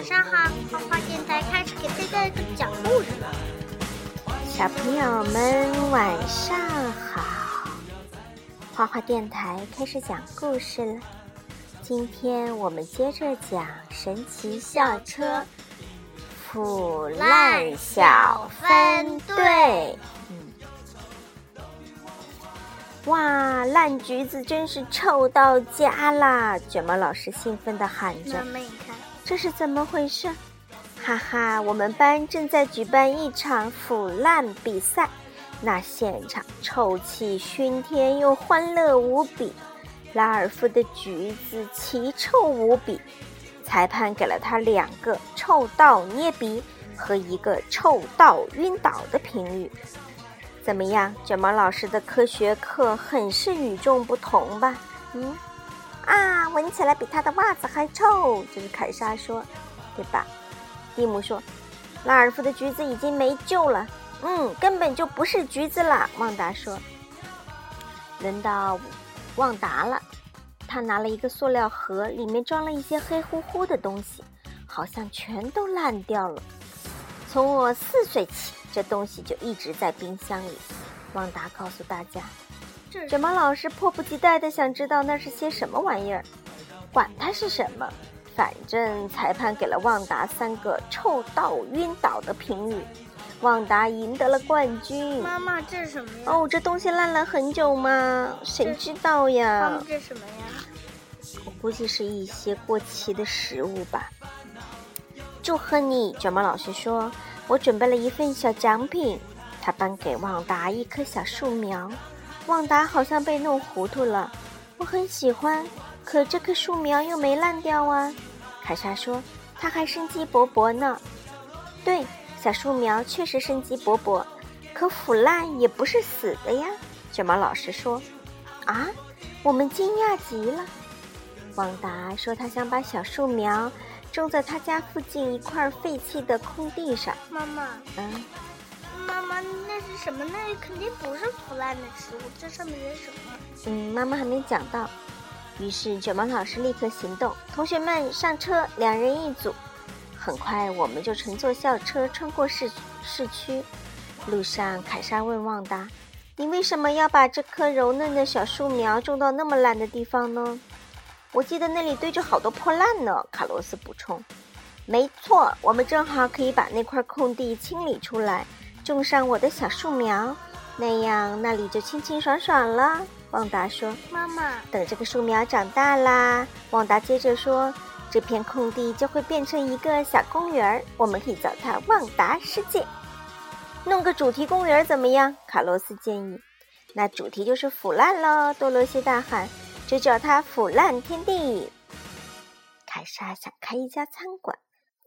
晚上好，花花电台开始给大家讲故事了。小朋友们晚上好，花花电台开始讲故事了。今天我们接着讲神奇校车腐烂小分队。哇，烂橘子真是臭到家啦！卷毛老师兴奋地喊着：“，这是怎么回事？”哈哈，我们班正在举办一场腐烂比赛，那现场臭气熏天又欢乐无比。拉尔夫的橘子奇臭无比，裁判给了他两个臭到捏鼻和一个臭到晕倒的评语。怎么样，卷毛老师的科学课很是与众不同吧？嗯，啊，闻起来比他的袜子还臭，这是凯莎说，对吧？蒂姆说，拉尔夫的橘子已经没救了，嗯，根本就不是橘子了。旺达说，轮到旺达了，他拿了一个塑料盒，里面装了一些黑乎乎的东西，好像全都烂掉了。从我四岁起。这东西就一直在冰箱里，旺达告诉大家。卷毛老师迫不及待地想知道那是些什么玩意儿。管它是什么，反正裁判给了旺达三个臭到晕倒的评语，旺达赢得了冠军。妈妈，这是什么呀？哦，这东西烂了很久吗？谁知道呀？妈妈，这什么呀？我估计是一些过期的食物吧。祝贺你，卷毛老师说。我准备了一份小奖品，他颁给旺达一棵小树苗。旺达好像被弄糊涂了。我很喜欢，可这棵树苗又没烂掉啊。凯莎说：“它还生机勃勃呢。”对，小树苗确实生机勃勃，可腐烂也不是死的呀。卷毛老师说：“啊，我们惊讶极了。”旺达说：“他想把小树苗。”种在他家附近一块废弃的空地上。妈妈，嗯，妈妈，那是什么？那肯定不是腐烂的食物。这上面写什么？嗯，妈妈还没讲到。于是卷毛老师立刻行动，同学们上车，两人一组。很快，我们就乘坐校车穿过市市区。路上，凯莎问旺达：“你为什么要把这棵柔嫩的小树苗种到那么烂的地方呢？”我记得那里堆着好多破烂呢，卡洛斯补充。没错，我们正好可以把那块空地清理出来，种上我的小树苗，那样那里就清清爽爽了。旺达说：“妈妈，等这个树苗长大啦。”旺达接着说：“这片空地就会变成一个小公园，我们可以叫它旺达世界。弄个主题公园怎么样？”卡洛斯建议。“那主题就是腐烂喽！”多罗西大喊。就叫它腐烂天地。凯莎想开一家餐馆，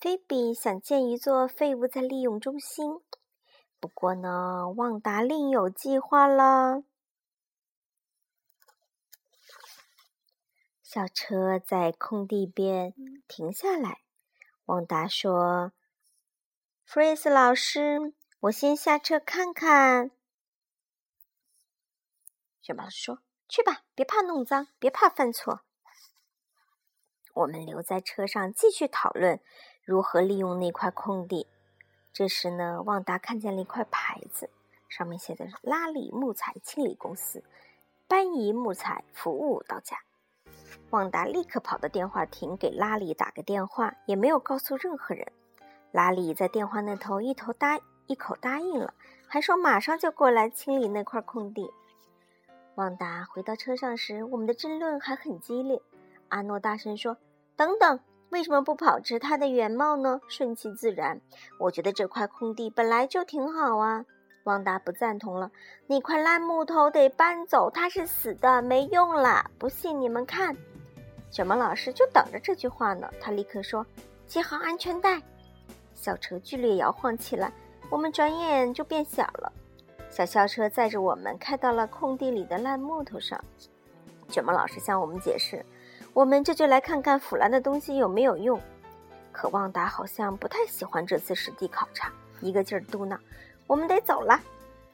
菲比想建一座废物再利用中心。不过呢，旺达另有计划了。校车在空地边停下来，旺达说：“弗瑞斯老师，我先下车看看。”雪宝说。去吧，别怕弄脏，别怕犯错。我们留在车上继续讨论如何利用那块空地。这时呢，旺达看见了一块牌子，上面写的是“拉里木材清理公司，搬移木材服务到家”。旺达立刻跑到电话亭给拉里打个电话，也没有告诉任何人。拉里在电话那头一头答一口答应了，还说马上就过来清理那块空地。旺达回到车上时，我们的争论还很激烈。阿诺大声说：“等等，为什么不保持它的原貌呢？顺其自然。我觉得这块空地本来就挺好啊。”旺达不赞同了：“那块烂木头得搬走，它是死的，没用啦！不信你们看。”卷毛老师就等着这句话呢。他立刻说：“系好安全带。”校车剧烈摇晃起来，我们转眼就变小了。小校车载着我们开到了空地里的烂木头上。卷毛老师向我们解释：“我们这就来看看腐烂的东西有没有用。”可旺达好像不太喜欢这次实地考察，一个劲儿嘟囔：“我们得走了。”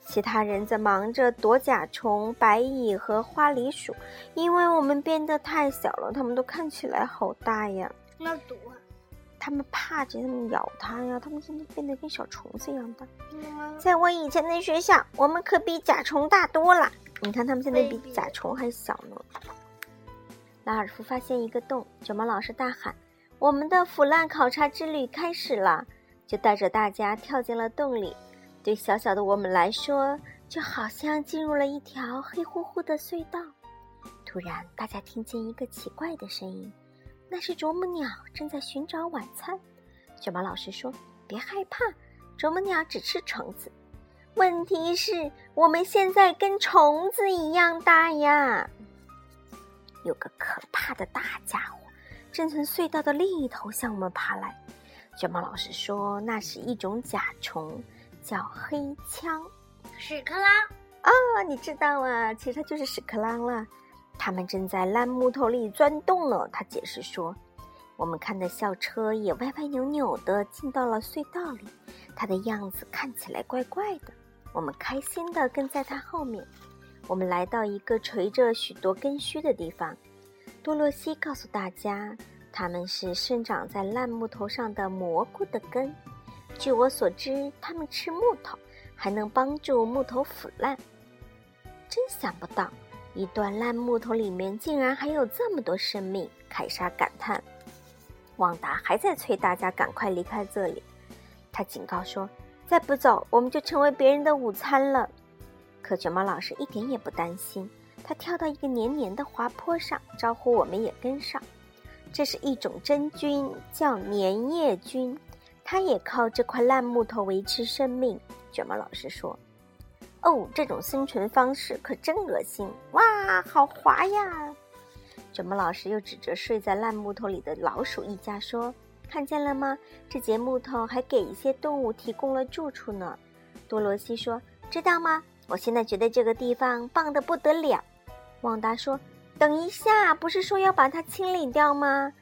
其他人在忙着躲甲虫、白蚁和花梨鼠，因为我们变得太小了，它们都看起来好大呀。那躲？他们怕着，他们咬它呀，他们现在变得跟小虫子一样大。在我以前的学校，我们可比甲虫大多了。你看，他们现在比甲虫还小呢。拉尔夫发现一个洞，卷毛老师大喊：“我们的腐烂考察之旅开始了！”就带着大家跳进了洞里。对小小的我们来说，就好像进入了一条黑乎乎的隧道。突然，大家听见一个奇怪的声音，那是啄木鸟正在寻找晚餐。卷毛老师说：“别害怕，啄木鸟只吃虫子。问题是，我们现在跟虫子一样大呀！”有个可怕的大家伙正从隧道的另一头向我们爬来。卷毛老师说：“那是一种甲虫，叫黑枪屎壳郎。”哦，你知道啊？其实它就是屎壳郎了。他们正在烂木头里钻洞呢。他解释说：“我们看的校车也歪歪扭扭的进到了隧道里，它的样子看起来怪怪的。我们开心的跟在它后面。”我们来到一个垂着许多根须的地方，多洛西告诉大家，它们是生长在烂木头上的蘑菇的根。据我所知，它们吃木头，还能帮助木头腐烂。真想不到，一段烂木头里面竟然还有这么多生命！凯莎感叹。旺达还在催大家赶快离开这里，他警告说：“再不走，我们就成为别人的午餐了。”可卷毛老师一点也不担心，他跳到一个黏黏的滑坡上，招呼我们也跟上。这是一种真菌，叫粘液菌，它也靠这块烂木头维持生命。卷毛老师说：“哦，这种生存方式可真恶心！哇，好滑呀！”卷毛老师又指着睡在烂木头里的老鼠一家说：“看见了吗？这节木头还给一些动物提供了住处呢。”多罗西说：“知道吗？”我现在觉得这个地方棒得不得了，旺达说：“等一下，不是说要把它清理掉吗？”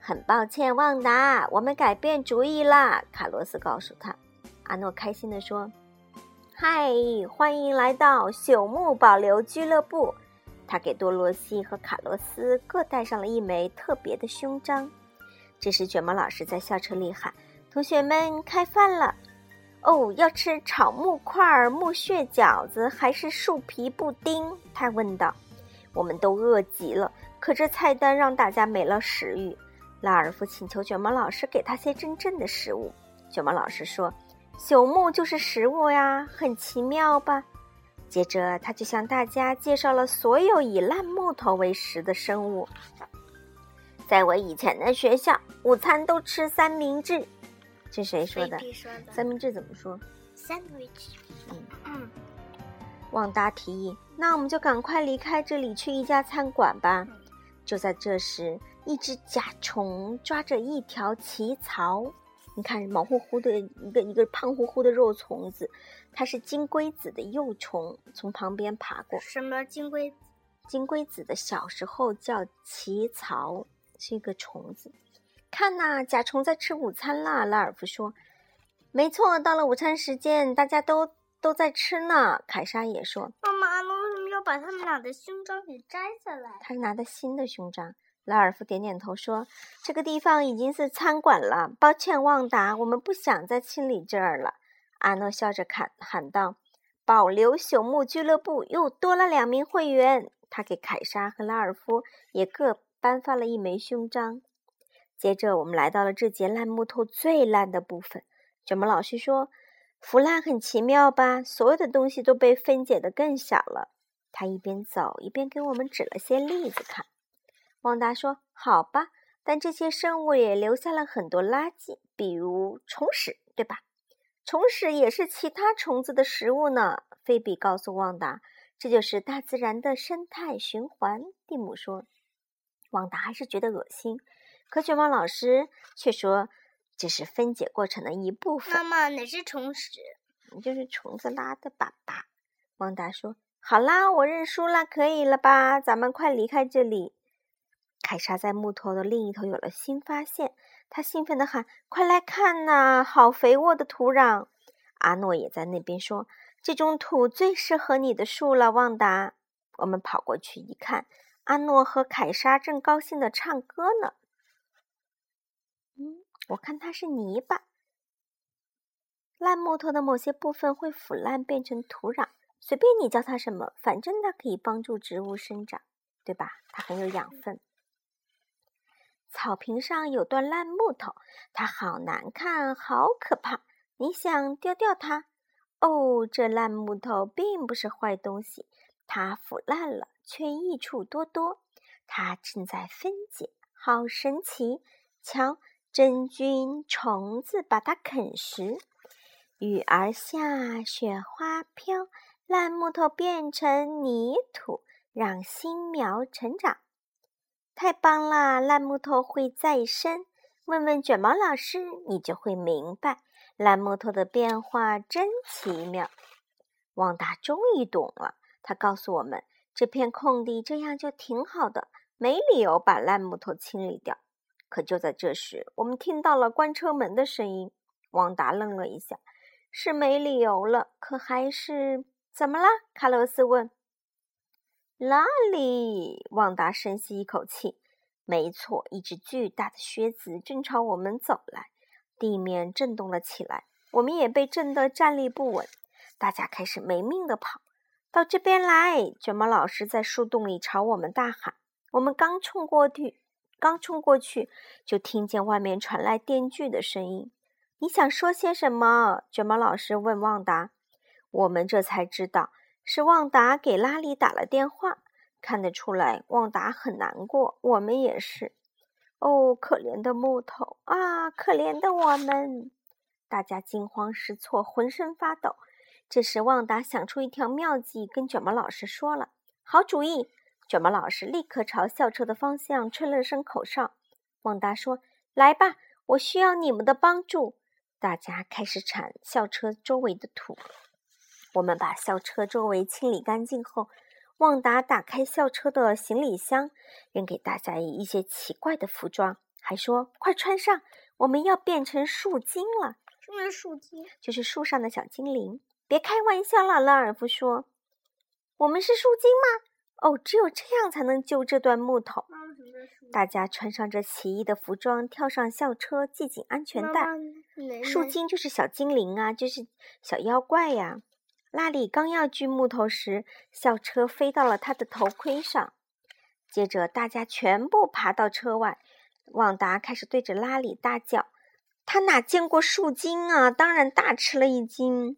很抱歉，旺达，我们改变主意啦。卡洛斯告诉他。阿诺开心地说：“嗨，欢迎来到朽木保留俱乐部。”他给多罗西和卡洛斯各戴上了一枚特别的胸章。这时，卷毛老师在校车里喊：“同学们，开饭了！”哦，要吃炒木块、木屑饺子还是树皮布丁？他问道。我们都饿极了，可这菜单让大家没了食欲。拉尔夫请求卷毛老师给他些真正的食物。卷毛老师说：“朽木就是食物呀，很奇妙吧？”接着，他就向大家介绍了所有以烂木头为食的生物。在我以前的学校，午餐都吃三明治。这谁说的？三明治怎么说？Sandwich。嗯。旺达提议：“那我们就赶快离开这里，去一家餐馆吧。”就在这时，一只甲虫抓着一条奇草，你看，毛乎乎的一个一个胖乎乎的肉虫子，它是金龟子的幼虫，从旁边爬过。什么金龟？金龟子的小时候叫奇草，是一个虫子。看呐，甲虫在吃午餐啦！拉尔夫说：“没错，到了午餐时间，大家都都在吃呢。”凯莎也说：“妈妈，那为什么要把他们俩的胸章给摘下来？”他是拿的新的胸章。拉尔夫点点头说：“这个地方已经是餐馆了，抱歉，旺达，我们不想再清理这儿了。”阿诺笑着喊喊道：“保留朽木俱乐部又多了两名会员。”他给凯莎和拉尔夫也各颁发了一枚胸章。接着，我们来到了这节烂木头最烂的部分。卷毛老师说：“腐烂很奇妙吧？所有的东西都被分解的更小了。”他一边走一边给我们指了些例子看。旺达说：“好吧，但这些生物也留下了很多垃圾，比如虫屎，对吧？虫屎也是其他虫子的食物呢。”菲比告诉旺达：“这就是大自然的生态循环。”蒂姆说：“旺达还是觉得恶心。”可卷毛老师却说：“这是分解过程的一部分。”妈妈，哪是虫屎？就是虫子拉的粑粑。旺达说：“好啦，我认输了，可以了吧？咱们快离开这里。”凯莎在木头的另一头有了新发现，她兴奋地喊：“快来看呐，好肥沃的土壤！”阿诺也在那边说：“这种土最适合你的树了，旺达。”我们跑过去一看，阿诺和凯莎正高兴地唱歌呢。嗯我看它是泥巴。烂木头的某些部分会腐烂变成土壤，随便你叫它什么，反正它可以帮助植物生长，对吧？它很有养分。草坪上有段烂木头，它好难看，好可怕。你想丢掉它？哦，这烂木头并不是坏东西，它腐烂了，却益处多多。它正在分解，好神奇！瞧，真菌、虫子把它啃食。雨儿下，雪花飘，烂木头变成泥土，让新苗成长。太棒了！烂木头会再生。问问卷毛老师，你就会明白，烂木头的变化真奇妙。旺达终于懂了，他告诉我们，这片空地这样就挺好的，没理由把烂木头清理掉。可就在这时，我们听到了关车门的声音。旺达愣了一下，是没理由了，可还是怎么了？卡洛斯问。哪里？旺达深吸一口气。没错，一只巨大的靴子正朝我们走来，地面震动了起来，我们也被震得站立不稳。大家开始没命的跑，到这边来！卷毛老师在树洞里朝我们大喊。我们刚冲过去，刚冲过去，就听见外面传来电锯的声音。你想说些什么？卷毛老师问旺达。我们这才知道。是旺达给拉里打了电话，看得出来，旺达很难过，我们也是。哦，可怜的木头啊，可怜的我们！大家惊慌失措，浑身发抖。这时，旺达想出一条妙计，跟卷毛老师说了：“好主意！”卷毛老师立刻朝校车的方向吹了声口哨。旺达说：“来吧，我需要你们的帮助。”大家开始铲校车周围的土。我们把校车周围清理干净后，旺达打开校车的行李箱，扔给大家一些奇怪的服装，还说：“快穿上，我们要变成树精了。”什么是树精？就是树上的小精灵。别开玩笑了，拉尔夫说：“我们是树精吗？”哦，只有这样才能救这段木头。大家穿上这奇异的服装，跳上校车，系紧安全带。树精就是小精灵啊，就是小妖怪呀。拉里刚要锯木头时，校车飞到了他的头盔上。接着，大家全部爬到车外。旺达开始对着拉里大叫：“他哪见过树精啊？当然大吃了一惊。”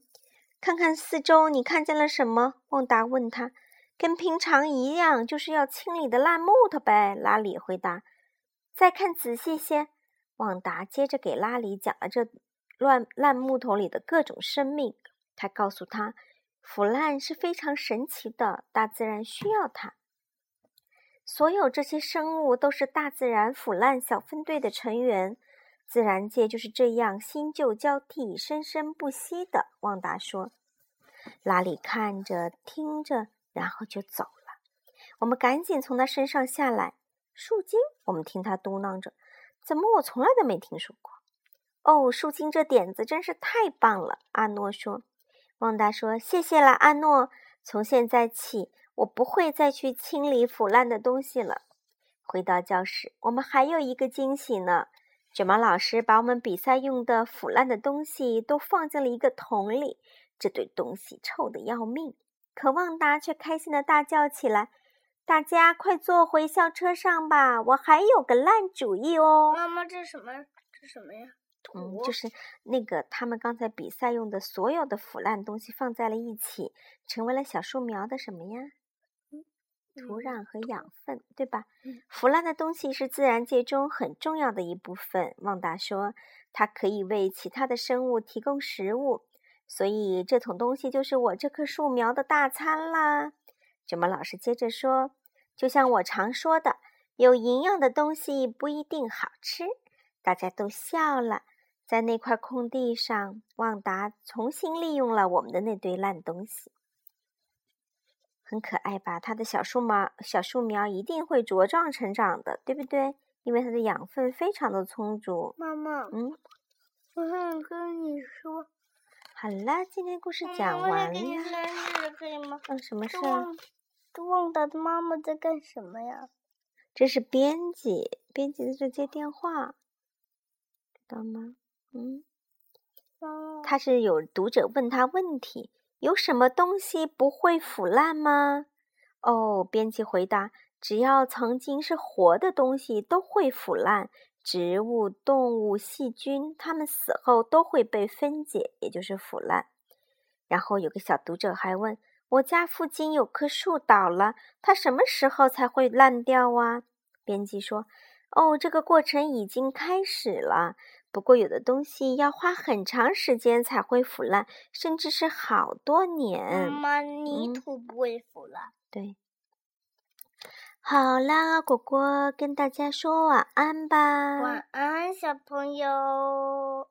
看看四周，你看见了什么？旺达问他。“跟平常一样，就是要清理的烂木头呗。”拉里回答。“再看仔细些。”旺达接着给拉里讲了这乱烂木头里的各种生命。他告诉他，腐烂是非常神奇的，大自然需要它。所有这些生物都是大自然腐烂小分队的成员，自然界就是这样新旧交替、生生不息的。旺达说：“拉里看着听着，然后就走了。我们赶紧从他身上下来。树精，我们听他嘟囔着：‘怎么我从来都没听说过？’哦，树精这点子真是太棒了。”阿诺说。旺达说：“谢谢了，阿诺。从现在起，我不会再去清理腐烂的东西了。”回到教室，我们还有一个惊喜呢。卷毛老师把我们比赛用的腐烂的东西都放进了一个桶里，这堆东西臭得要命。可旺达却开心的大叫起来：“大家快坐回校车上吧！我还有个烂主意哦！”妈妈，这什么？这什么呀？嗯，就是那个他们刚才比赛用的所有的腐烂东西放在了一起，成为了小树苗的什么呀？土壤和养分，对吧？腐烂的东西是自然界中很重要的一部分。旺达说，它可以为其他的生物提供食物，所以这桶东西就是我这棵树苗的大餐啦。卷毛老师接着说，就像我常说的，有营养的东西不一定好吃。大家都笑了。在那块空地上，旺达重新利用了我们的那堆烂东西，很可爱吧？它的小树苗，小树苗一定会茁壮成长的，对不对？因为它的养分非常的充足。妈妈，嗯，我想跟你说。好了，今天故事讲完了。我你生日，可以吗？嗯，什么事？旺达的妈妈在干什么呀？这是编辑，编辑在接电话。知道吗？嗯，嗯他是有读者问他问题：有什么东西不会腐烂吗？哦，编辑回答：只要曾经是活的东西都会腐烂，植物、动物、细菌，它们死后都会被分解，也就是腐烂。然后有个小读者还问：我家附近有棵树倒了，它什么时候才会烂掉啊？编辑说：哦，这个过程已经开始了。不过，有的东西要花很长时间才会腐烂，甚至是好多年。妈妈，泥嗯土不会腐烂。对，好啦，果果跟大家说晚安吧。晚安，小朋友。